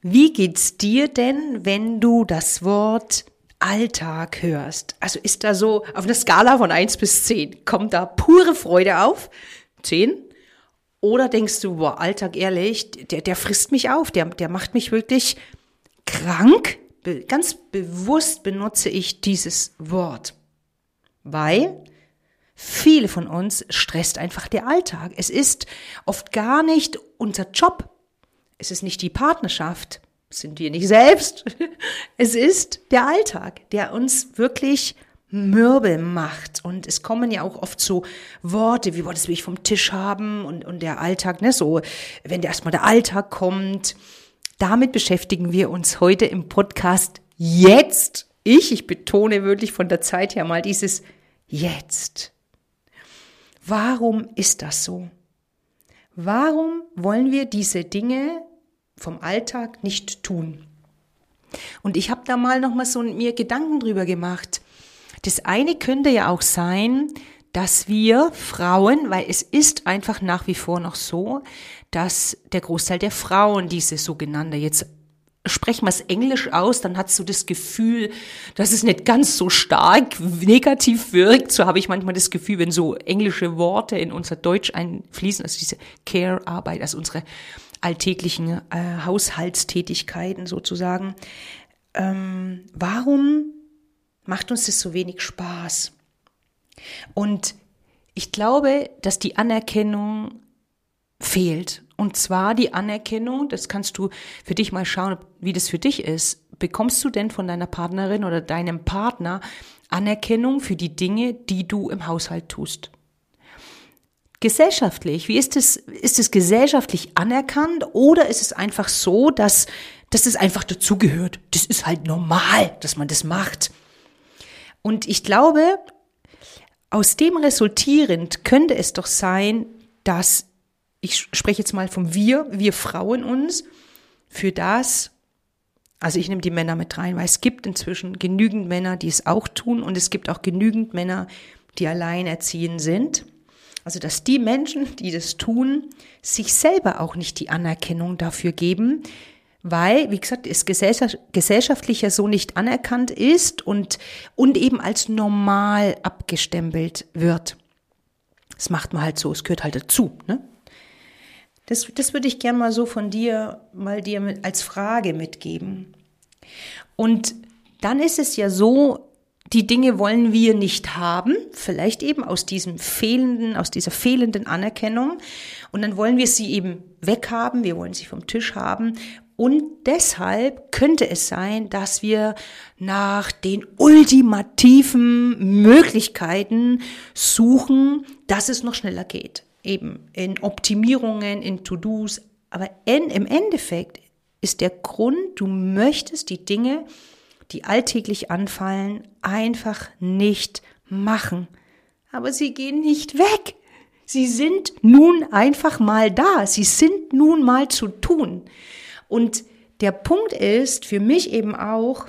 Wie geht's dir denn, wenn du das Wort Alltag hörst? Also ist da so auf einer Skala von eins bis zehn kommt da pure Freude auf? Zehn? Oder denkst du, boah, Alltag ehrlich, der, der frisst mich auf, der, der macht mich wirklich krank? Be ganz bewusst benutze ich dieses Wort, weil viele von uns stresst einfach der Alltag. Es ist oft gar nicht unser Job, es ist nicht die Partnerschaft, sind wir nicht selbst. Es ist der Alltag, der uns wirklich mürbe macht. Und es kommen ja auch oft so Worte, wie, boah, das will ich vom Tisch haben und, und der Alltag, ne, so, wenn erstmal der Alltag kommt. Damit beschäftigen wir uns heute im Podcast jetzt. Ich, ich betone wirklich von der Zeit her mal dieses jetzt. Warum ist das so? Warum wollen wir diese Dinge vom Alltag nicht tun. Und ich habe da mal noch mal so mir Gedanken drüber gemacht. Das eine könnte ja auch sein, dass wir Frauen, weil es ist einfach nach wie vor noch so, dass der Großteil der Frauen diese sogenannte jetzt sprechen wir es Englisch aus, dann hast du das Gefühl, dass es nicht ganz so stark negativ wirkt. So habe ich manchmal das Gefühl, wenn so englische Worte in unser Deutsch einfließen, also diese Care-Arbeit, also unsere alltäglichen äh, Haushaltstätigkeiten sozusagen. Ähm, warum macht uns das so wenig Spaß? Und ich glaube, dass die Anerkennung fehlt. Und zwar die Anerkennung, das kannst du für dich mal schauen, wie das für dich ist. Bekommst du denn von deiner Partnerin oder deinem Partner Anerkennung für die Dinge, die du im Haushalt tust? Gesellschaftlich, wie ist es, ist es gesellschaftlich anerkannt oder ist es einfach so, dass, dass es einfach dazugehört? Das ist halt normal, dass man das macht. Und ich glaube, aus dem resultierend könnte es doch sein, dass, ich spreche jetzt mal vom Wir, wir Frauen uns, für das, also ich nehme die Männer mit rein, weil es gibt inzwischen genügend Männer, die es auch tun und es gibt auch genügend Männer, die alleinerziehend sind also, dass die Menschen, die das tun, sich selber auch nicht die Anerkennung dafür geben, weil, wie gesagt, es gesellschaftlich ja so nicht anerkannt ist und, und eben als normal abgestempelt wird. Das macht man halt so, es gehört halt dazu. Ne? Das, das würde ich gerne mal so von dir, mal dir mit, als Frage mitgeben. Und dann ist es ja so, die Dinge wollen wir nicht haben, vielleicht eben aus diesem fehlenden, aus dieser fehlenden Anerkennung. Und dann wollen wir sie eben weghaben, wir wollen sie vom Tisch haben. Und deshalb könnte es sein, dass wir nach den ultimativen Möglichkeiten suchen, dass es noch schneller geht. Eben in Optimierungen, in To-Dos. Aber in, im Endeffekt ist der Grund, du möchtest die Dinge die alltäglich anfallen, einfach nicht machen. Aber sie gehen nicht weg. Sie sind nun einfach mal da. Sie sind nun mal zu tun. Und der Punkt ist für mich eben auch,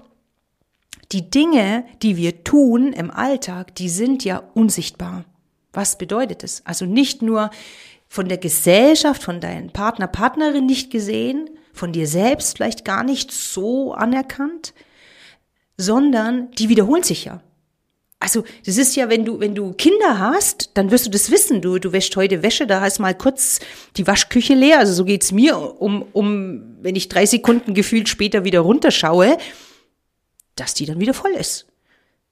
die Dinge, die wir tun im Alltag, die sind ja unsichtbar. Was bedeutet es? Also nicht nur von der Gesellschaft, von deinem Partner, Partnerin nicht gesehen, von dir selbst vielleicht gar nicht so anerkannt, sondern die wiederholen sich ja. Also, das ist ja, wenn du, wenn du Kinder hast, dann wirst du das wissen. Du, du wäschst heute Wäsche, da hast mal kurz die Waschküche leer. Also so geht's mir, um, um, wenn ich drei Sekunden gefühlt später wieder runterschaue, dass die dann wieder voll ist.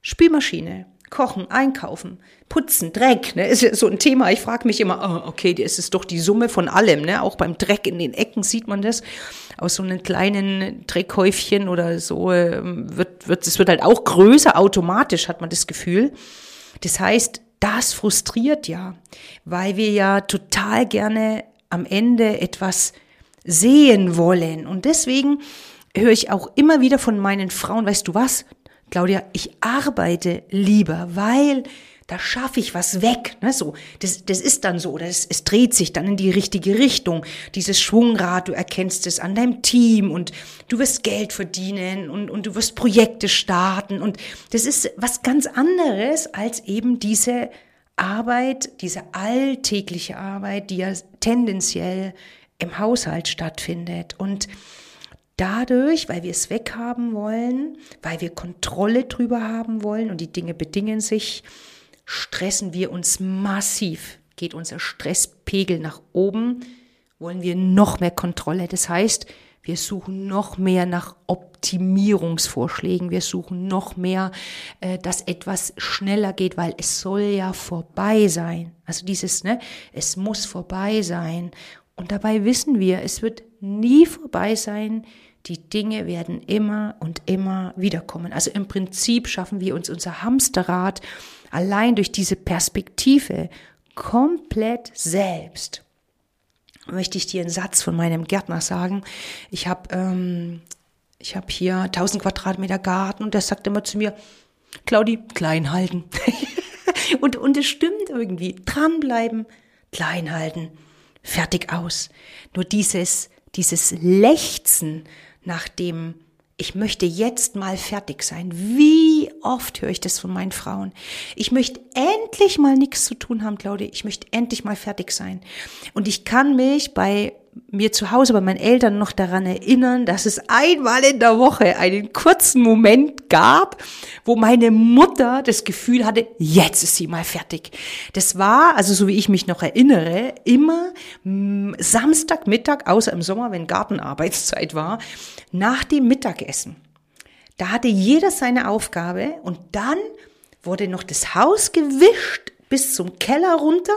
Spülmaschine, Kochen, Einkaufen, Putzen, Dreck, ne, ist ja so ein Thema. Ich frage mich immer, oh, okay, das ist doch die Summe von allem, ne? Auch beim Dreck in den Ecken sieht man das. Aus so einem kleinen Dreckhäufchen oder so ähm, wird, wird, es wird halt auch größer automatisch, hat man das Gefühl. Das heißt, das frustriert ja, weil wir ja total gerne am Ende etwas sehen wollen. Und deswegen höre ich auch immer wieder von meinen Frauen, weißt du was, Claudia, ich arbeite lieber, weil da schaffe ich was weg. Ne? So, das, das ist dann so, das, es dreht sich dann in die richtige Richtung. Dieses Schwungrad, du erkennst es an deinem Team und du wirst Geld verdienen und, und du wirst Projekte starten. Und das ist was ganz anderes als eben diese Arbeit, diese alltägliche Arbeit, die ja tendenziell im Haushalt stattfindet. Und dadurch, weil wir es weghaben wollen, weil wir Kontrolle drüber haben wollen und die Dinge bedingen sich, stressen wir uns massiv, geht unser Stresspegel nach oben, wollen wir noch mehr Kontrolle. Das heißt, wir suchen noch mehr nach Optimierungsvorschlägen. Wir suchen noch mehr, äh, dass etwas schneller geht, weil es soll ja vorbei sein. Also dieses, ne, es muss vorbei sein. Und dabei wissen wir, es wird nie vorbei sein. Die Dinge werden immer und immer wiederkommen. Also im Prinzip schaffen wir uns unser Hamsterrad allein durch diese Perspektive komplett selbst möchte ich dir einen Satz von meinem Gärtner sagen. Ich habe ähm, ich habe hier 1000 Quadratmeter Garten und der sagt immer zu mir, Claudi, klein halten. und, und es stimmt irgendwie. Dranbleiben, klein halten, fertig aus. Nur dieses, dieses Lechzen nach dem ich möchte jetzt mal fertig sein. Wie oft höre ich das von meinen Frauen? Ich möchte endlich mal nichts zu tun haben, Claudia. Ich möchte endlich mal fertig sein. Und ich kann mich bei mir zu Hause bei meinen Eltern noch daran erinnern, dass es einmal in der Woche einen kurzen Moment gab, wo meine Mutter das Gefühl hatte, jetzt ist sie mal fertig. Das war, also so wie ich mich noch erinnere, immer mm, Samstagmittag, außer im Sommer, wenn Gartenarbeitszeit war, nach dem Mittagessen. Da hatte jeder seine Aufgabe und dann wurde noch das Haus gewischt bis zum Keller runter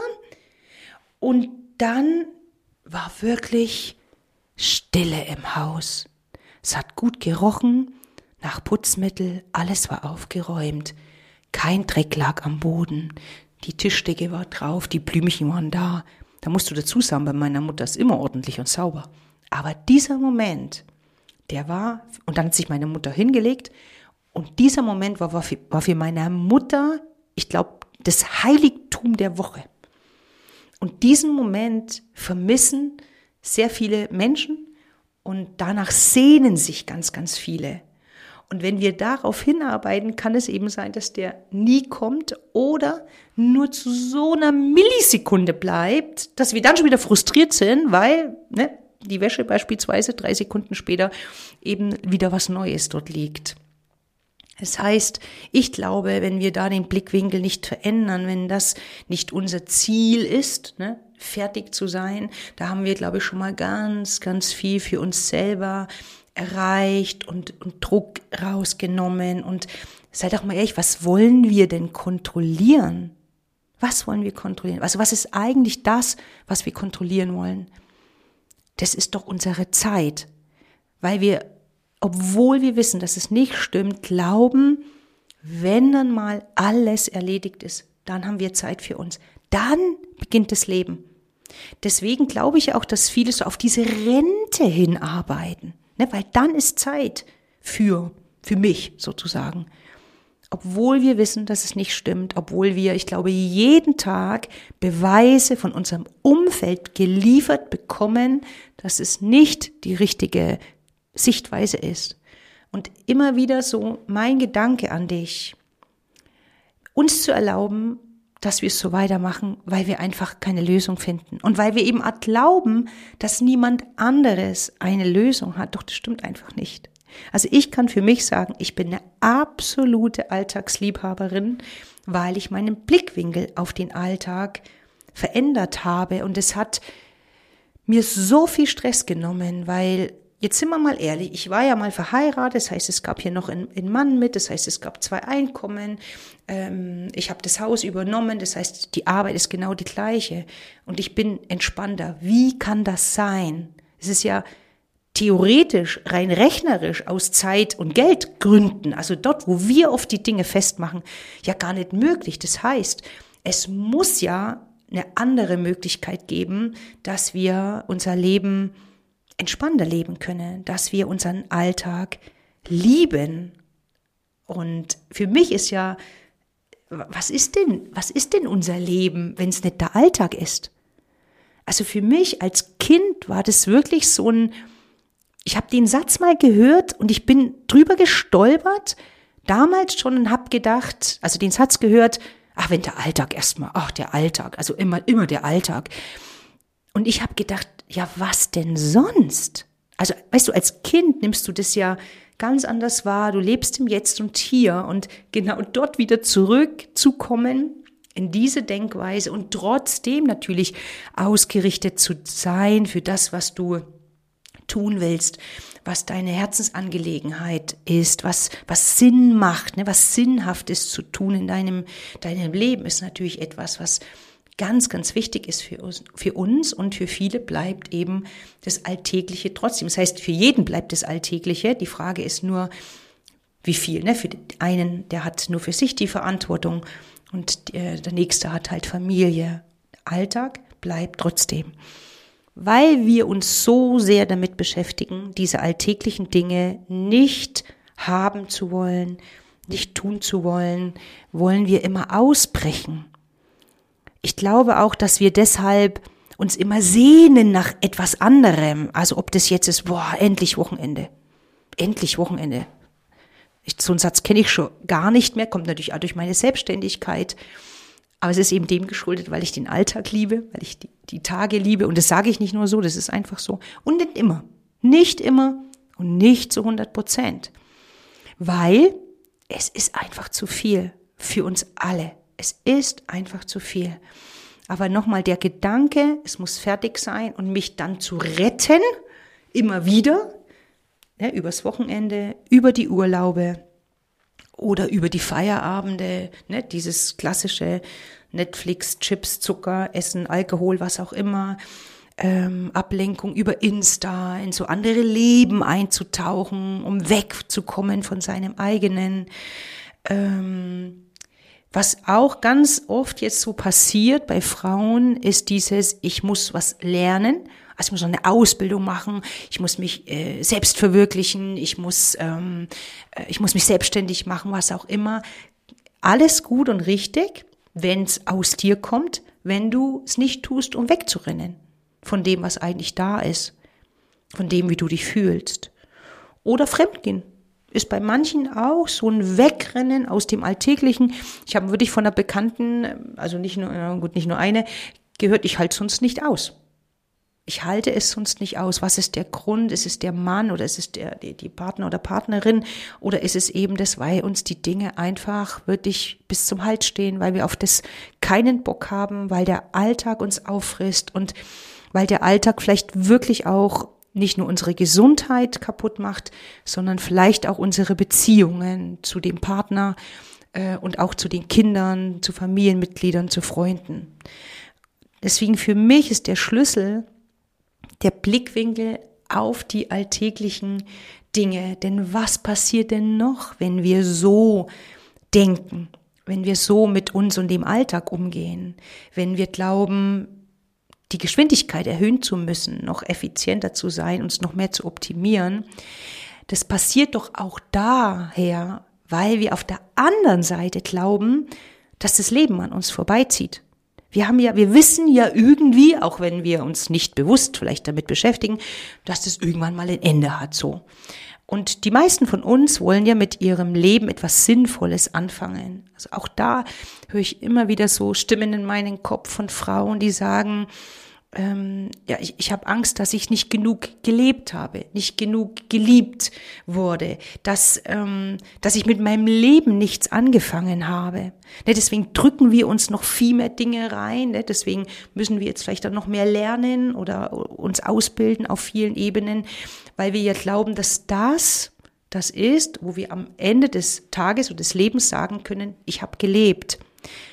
und dann war wirklich Stille im Haus. Es hat gut gerochen, nach Putzmittel, alles war aufgeräumt. Kein Dreck lag am Boden. Die Tischdecke war drauf, die Blümchen waren da. Da musst du dazu sagen, bei meiner Mutter ist immer ordentlich und sauber. Aber dieser Moment, der war, und dann hat sich meine Mutter hingelegt, und dieser Moment war, war, für, war für meine Mutter, ich glaube, das Heiligtum der Woche. Und diesen Moment vermissen sehr viele Menschen und danach sehnen sich ganz, ganz viele. Und wenn wir darauf hinarbeiten, kann es eben sein, dass der nie kommt oder nur zu so einer Millisekunde bleibt, dass wir dann schon wieder frustriert sind, weil ne, die Wäsche beispielsweise drei Sekunden später eben wieder was Neues dort liegt. Das heißt, ich glaube, wenn wir da den Blickwinkel nicht verändern, wenn das nicht unser Ziel ist, ne, fertig zu sein, da haben wir, glaube ich, schon mal ganz, ganz viel für uns selber erreicht und, und Druck rausgenommen. Und sei doch mal ehrlich, was wollen wir denn kontrollieren? Was wollen wir kontrollieren? Also was ist eigentlich das, was wir kontrollieren wollen? Das ist doch unsere Zeit, weil wir obwohl wir wissen, dass es nicht stimmt, glauben, wenn dann mal alles erledigt ist, dann haben wir Zeit für uns. Dann beginnt das Leben. Deswegen glaube ich auch, dass viele so auf diese Rente hinarbeiten, ne? weil dann ist Zeit für, für mich sozusagen. Obwohl wir wissen, dass es nicht stimmt, obwohl wir, ich glaube, jeden Tag Beweise von unserem Umfeld geliefert bekommen, dass es nicht die richtige Sichtweise ist. Und immer wieder so mein Gedanke an dich, uns zu erlauben, dass wir es so weitermachen, weil wir einfach keine Lösung finden. Und weil wir eben glauben, dass niemand anderes eine Lösung hat. Doch das stimmt einfach nicht. Also ich kann für mich sagen, ich bin eine absolute Alltagsliebhaberin, weil ich meinen Blickwinkel auf den Alltag verändert habe. Und es hat mir so viel Stress genommen, weil Jetzt sind wir mal ehrlich, ich war ja mal verheiratet, das heißt, es gab hier noch einen, einen Mann mit, das heißt, es gab zwei Einkommen, ähm, ich habe das Haus übernommen, das heißt, die Arbeit ist genau die gleiche und ich bin entspannter. Wie kann das sein? Es ist ja theoretisch, rein rechnerisch aus Zeit- und Geldgründen, also dort, wo wir oft die Dinge festmachen, ja gar nicht möglich. Das heißt, es muss ja eine andere Möglichkeit geben, dass wir unser Leben entspannter leben können, dass wir unseren Alltag lieben. Und für mich ist ja, was ist denn, was ist denn unser Leben, wenn es nicht der Alltag ist? Also für mich als Kind war das wirklich so ein, ich habe den Satz mal gehört und ich bin drüber gestolpert, damals schon und habe gedacht, also den Satz gehört, ach, wenn der Alltag erstmal, ach, der Alltag, also immer, immer der Alltag. Und ich habe gedacht, ja, was denn sonst? Also, weißt du, als Kind nimmst du das ja ganz anders wahr. Du lebst im Jetzt und Hier und genau dort wieder zurückzukommen in diese Denkweise und trotzdem natürlich ausgerichtet zu sein für das, was du tun willst, was deine Herzensangelegenheit ist, was, was Sinn macht, ne, was sinnhaft ist zu tun in deinem, deinem Leben, ist natürlich etwas, was ganz, ganz wichtig ist für uns, für uns und für viele bleibt eben das Alltägliche trotzdem. Das heißt, für jeden bleibt das Alltägliche. Die Frage ist nur, wie viel. Ne? Für den einen, der hat nur für sich die Verantwortung und der, der nächste hat halt Familie. Alltag bleibt trotzdem. Weil wir uns so sehr damit beschäftigen, diese alltäglichen Dinge nicht haben zu wollen, nicht tun zu wollen, wollen wir immer ausbrechen ich glaube auch, dass wir deshalb uns immer sehnen nach etwas anderem. Also ob das jetzt ist, boah, endlich Wochenende. Endlich Wochenende. Ich, so einen Satz kenne ich schon gar nicht mehr, kommt natürlich auch durch meine Selbstständigkeit. Aber es ist eben dem geschuldet, weil ich den Alltag liebe, weil ich die, die Tage liebe. Und das sage ich nicht nur so, das ist einfach so. Und nicht immer. Nicht immer und nicht zu 100 Prozent. Weil es ist einfach zu viel für uns alle. Es ist einfach zu viel. Aber nochmal der Gedanke, es muss fertig sein und mich dann zu retten, immer wieder, ne, übers Wochenende, über die Urlaube oder über die Feierabende, ne, dieses klassische Netflix, Chips, Zucker, Essen, Alkohol, was auch immer, ähm, Ablenkung über Insta, in so andere Leben einzutauchen, um wegzukommen von seinem eigenen. Ähm, was auch ganz oft jetzt so passiert bei Frauen, ist dieses, ich muss was lernen. Also ich muss noch eine Ausbildung machen, ich muss mich äh, selbst verwirklichen, ich muss, ähm, äh, ich muss mich selbstständig machen, was auch immer. Alles gut und richtig, wenn es aus dir kommt, wenn du es nicht tust, um wegzurennen von dem, was eigentlich da ist, von dem, wie du dich fühlst. Oder fremdgehen ist bei manchen auch so ein Wegrennen aus dem Alltäglichen. Ich habe wirklich von einer Bekannten, also nicht nur, gut, nicht nur eine, gehört, ich halte sonst nicht aus. Ich halte es sonst nicht aus. Was ist der Grund? Ist es der Mann oder ist es der, die, die Partner oder Partnerin? Oder ist es eben das, weil uns die Dinge einfach wirklich bis zum Hals stehen, weil wir auf das keinen Bock haben, weil der Alltag uns auffrisst und weil der Alltag vielleicht wirklich auch nicht nur unsere Gesundheit kaputt macht, sondern vielleicht auch unsere Beziehungen zu dem Partner äh, und auch zu den Kindern, zu Familienmitgliedern, zu Freunden. Deswegen für mich ist der Schlüssel der Blickwinkel auf die alltäglichen Dinge. Denn was passiert denn noch, wenn wir so denken, wenn wir so mit uns und dem Alltag umgehen, wenn wir glauben, die Geschwindigkeit erhöhen zu müssen, noch effizienter zu sein, uns noch mehr zu optimieren, das passiert doch auch daher, weil wir auf der anderen Seite glauben, dass das Leben an uns vorbeizieht. Wir haben ja, wir wissen ja irgendwie, auch wenn wir uns nicht bewusst vielleicht damit beschäftigen, dass das irgendwann mal ein Ende hat, so. Und die meisten von uns wollen ja mit ihrem Leben etwas Sinnvolles anfangen. Also auch da höre ich immer wieder so Stimmen in meinen Kopf von Frauen, die sagen, ähm, ja, ich, ich habe Angst, dass ich nicht genug gelebt habe, nicht genug geliebt wurde, dass, ähm, dass ich mit meinem Leben nichts angefangen habe. Ne, deswegen drücken wir uns noch viel mehr Dinge rein. Ne, deswegen müssen wir jetzt vielleicht auch noch mehr lernen oder uns ausbilden auf vielen Ebenen, weil wir ja glauben, dass das das ist, wo wir am Ende des Tages und des Lebens sagen können, ich habe gelebt.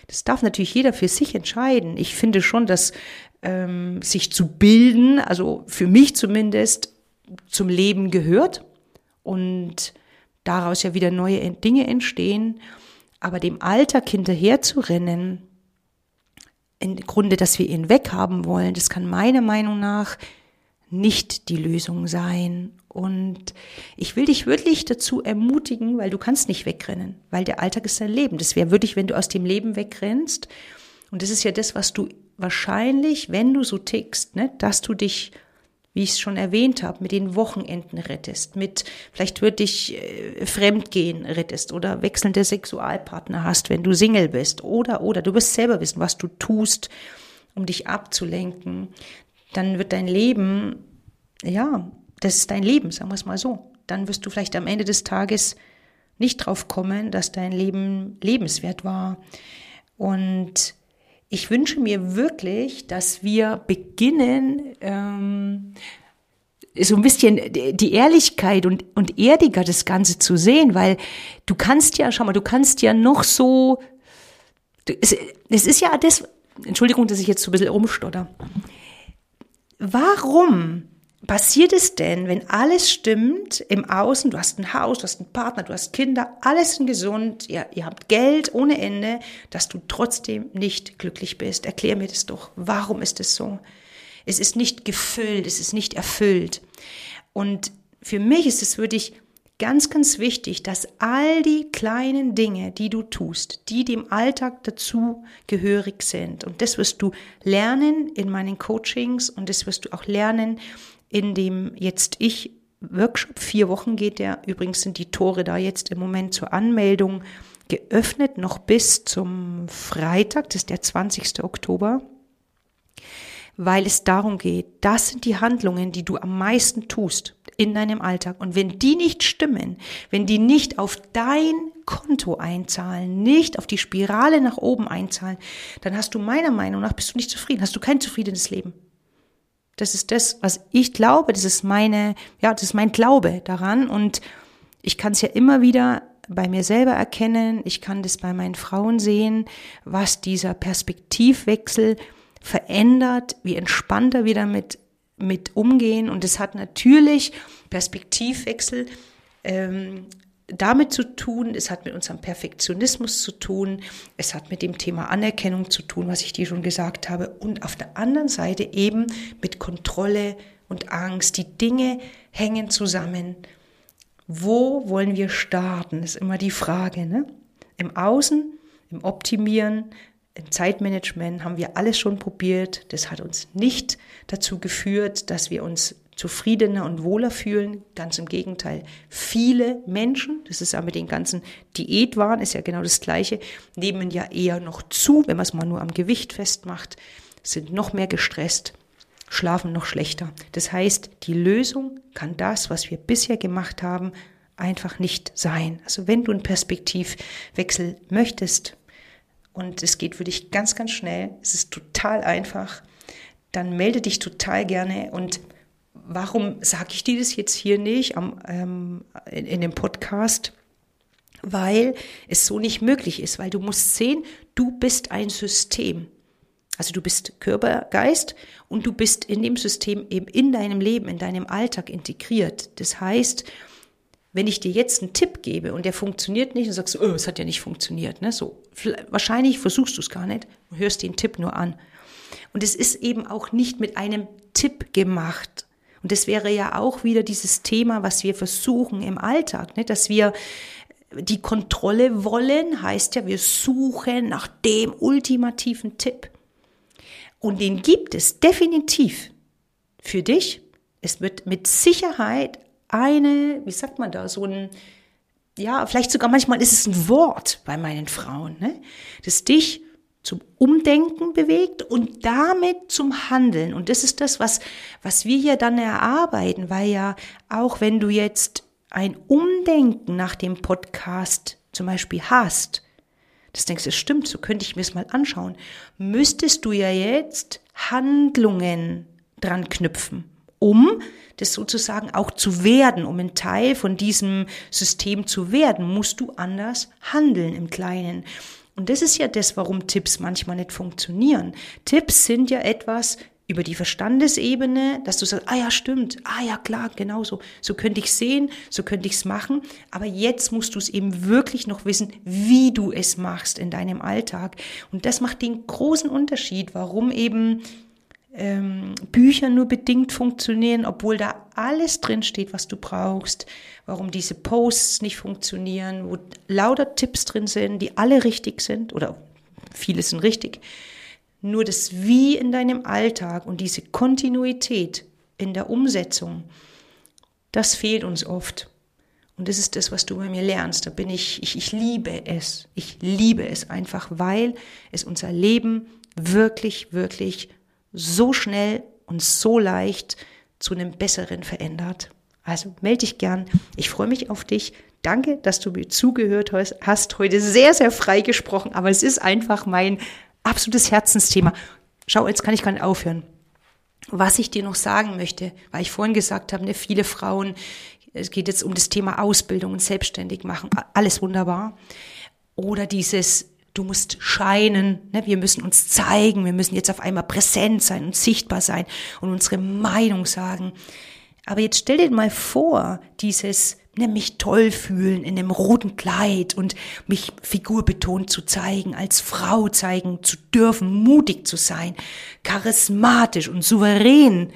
Das darf natürlich jeder für sich entscheiden. Ich finde schon, dass ähm, sich zu bilden, also für mich zumindest, zum Leben gehört und daraus ja wieder neue Dinge entstehen. Aber dem Alltag hinterher zu rennen, im Grunde, dass wir ihn weghaben wollen, das kann meiner Meinung nach nicht die Lösung sein. Und ich will dich wirklich dazu ermutigen, weil du kannst nicht wegrennen, weil der Alltag ist dein Leben. Das wäre wirklich, wenn du aus dem Leben wegrennst. Und das ist ja das, was du wahrscheinlich, wenn du so tickst, ne, dass du dich, wie ich es schon erwähnt habe, mit den Wochenenden rettest, mit vielleicht würde dich äh, Fremdgehen rettest oder wechselnde Sexualpartner hast, wenn du Single bist oder oder du wirst selber wissen, was du tust, um dich abzulenken, dann wird dein Leben ja das ist dein Leben, sagen wir es mal so. Dann wirst du vielleicht am Ende des Tages nicht drauf kommen, dass dein Leben lebenswert war. Und ich wünsche mir wirklich, dass wir beginnen, ähm, so ein bisschen die Ehrlichkeit und, und erdiger das Ganze zu sehen, weil du kannst ja, schau mal, du kannst ja noch so, es, es ist ja das, Entschuldigung, dass ich jetzt so ein bisschen rumstotter. Warum passiert es denn, wenn alles stimmt im Außen, du hast ein Haus, du hast einen Partner, du hast Kinder, alles sind gesund, ihr, ihr habt Geld ohne Ende, dass du trotzdem nicht glücklich bist? Erklär mir das doch. Warum ist es so? Es ist nicht gefüllt, es ist nicht erfüllt. Und für mich ist es wirklich ganz, ganz wichtig, dass all die kleinen Dinge, die du tust, die dem Alltag dazu gehörig sind, und das wirst du lernen in meinen Coachings und das wirst du auch lernen in dem jetzt ich Workshop, vier Wochen geht der, übrigens sind die Tore da jetzt im Moment zur Anmeldung geöffnet, noch bis zum Freitag, das ist der 20. Oktober weil es darum geht, das sind die Handlungen, die du am meisten tust in deinem Alltag. Und wenn die nicht stimmen, wenn die nicht auf dein Konto einzahlen, nicht auf die Spirale nach oben einzahlen, dann hast du meiner Meinung nach, bist du nicht zufrieden, hast du kein zufriedenes Leben. Das ist das, was ich glaube, das ist meine, ja, das ist mein Glaube daran und ich kann es ja immer wieder bei mir selber erkennen, ich kann das bei meinen Frauen sehen, was dieser Perspektivwechsel verändert, wie entspannter wir damit mit umgehen. Und es hat natürlich Perspektivwechsel ähm, damit zu tun, es hat mit unserem Perfektionismus zu tun, es hat mit dem Thema Anerkennung zu tun, was ich dir schon gesagt habe, und auf der anderen Seite eben mit Kontrolle und Angst. Die Dinge hängen zusammen. Wo wollen wir starten? Das ist immer die Frage. Ne? Im Außen, im Optimieren, im Zeitmanagement haben wir alles schon probiert. Das hat uns nicht dazu geführt, dass wir uns zufriedener und wohler fühlen. Ganz im Gegenteil. Viele Menschen, das ist ja mit den ganzen Diätwahn, ist ja genau das Gleiche, nehmen ja eher noch zu, wenn man es mal nur am Gewicht festmacht, sind noch mehr gestresst, schlafen noch schlechter. Das heißt, die Lösung kann das, was wir bisher gemacht haben, einfach nicht sein. Also wenn du einen Perspektivwechsel möchtest, und es geht für dich ganz, ganz schnell, es ist total einfach, dann melde dich total gerne und warum sage ich dir das jetzt hier nicht am, ähm, in, in dem Podcast? Weil es so nicht möglich ist, weil du musst sehen, du bist ein System. Also du bist Körper, Geist und du bist in dem System eben in deinem Leben, in deinem Alltag integriert. Das heißt, wenn ich dir jetzt einen Tipp gebe und der funktioniert nicht, dann sagst oh, es hat ja nicht funktioniert. Ne? So, wahrscheinlich versuchst du es gar nicht und hörst den Tipp nur an. Und es ist eben auch nicht mit einem Tipp gemacht. Und das wäre ja auch wieder dieses Thema, was wir versuchen im Alltag, ne? dass wir die Kontrolle wollen, heißt ja, wir suchen nach dem ultimativen Tipp. Und den gibt es definitiv für dich. Es wird mit Sicherheit eine, wie sagt man da, so ein, ja, vielleicht sogar manchmal ist es ein Wort bei meinen Frauen, ne? das dich zum Umdenken bewegt und damit zum Handeln. Und das ist das, was, was wir hier dann erarbeiten, weil ja auch wenn du jetzt ein Umdenken nach dem Podcast zum Beispiel hast, das denkst du, stimmt, so könnte ich mir es mal anschauen, müsstest du ja jetzt Handlungen dran knüpfen, um das sozusagen auch zu werden, um ein Teil von diesem System zu werden, musst du anders handeln im Kleinen. Und das ist ja das, warum Tipps manchmal nicht funktionieren. Tipps sind ja etwas über die Verstandesebene, dass du sagst, ah ja, stimmt, ah ja, klar, genau so. So könnte ich sehen, so könnte ich es machen. Aber jetzt musst du es eben wirklich noch wissen, wie du es machst in deinem Alltag. Und das macht den großen Unterschied, warum eben ähm, Bücher nur bedingt funktionieren, obwohl da alles drin steht, was du brauchst, warum diese Posts nicht funktionieren, wo lauter Tipps drin sind, die alle richtig sind oder viele sind richtig. Nur das Wie in deinem Alltag und diese Kontinuität in der Umsetzung, das fehlt uns oft. Und das ist das, was du bei mir lernst. Da bin ich, ich, ich liebe es. Ich liebe es einfach, weil es unser Leben wirklich, wirklich so schnell und so leicht zu einem besseren verändert. Also melde dich gern. Ich freue mich auf dich. Danke, dass du mir zugehört hast. Heute sehr, sehr frei gesprochen, aber es ist einfach mein absolutes Herzensthema. Schau, jetzt kann ich gar nicht aufhören. Was ich dir noch sagen möchte, weil ich vorhin gesagt habe, ne, viele Frauen, es geht jetzt um das Thema Ausbildung und selbstständig machen, alles wunderbar. Oder dieses, du musst scheinen, ne, wir müssen uns zeigen, wir müssen jetzt auf einmal präsent sein und sichtbar sein und unsere Meinung sagen. Aber jetzt stell dir mal vor, dieses ne, mich toll fühlen in einem roten Kleid und mich figurbetont zu zeigen, als Frau zeigen zu dürfen, mutig zu sein, charismatisch und souverän.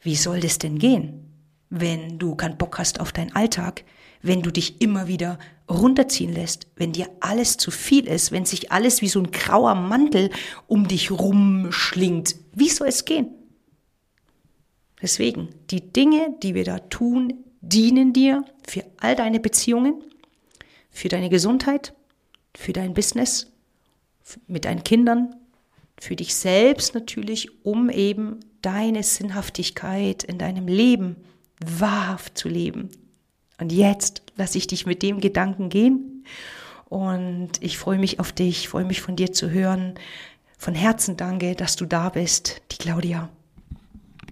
Wie soll das denn gehen, wenn du keinen Bock hast auf deinen Alltag, wenn du dich immer wieder runterziehen lässt, wenn dir alles zu viel ist, wenn sich alles wie so ein grauer Mantel um dich rumschlingt? Wie soll es gehen? Deswegen, die Dinge, die wir da tun, dienen dir für all deine Beziehungen, für deine Gesundheit, für dein Business, mit deinen Kindern, für dich selbst natürlich, um eben deine Sinnhaftigkeit in deinem Leben wahrhaft zu leben. Und jetzt lasse ich dich mit dem Gedanken gehen und ich freue mich auf dich, freue mich von dir zu hören. Von Herzen danke, dass du da bist, die Claudia.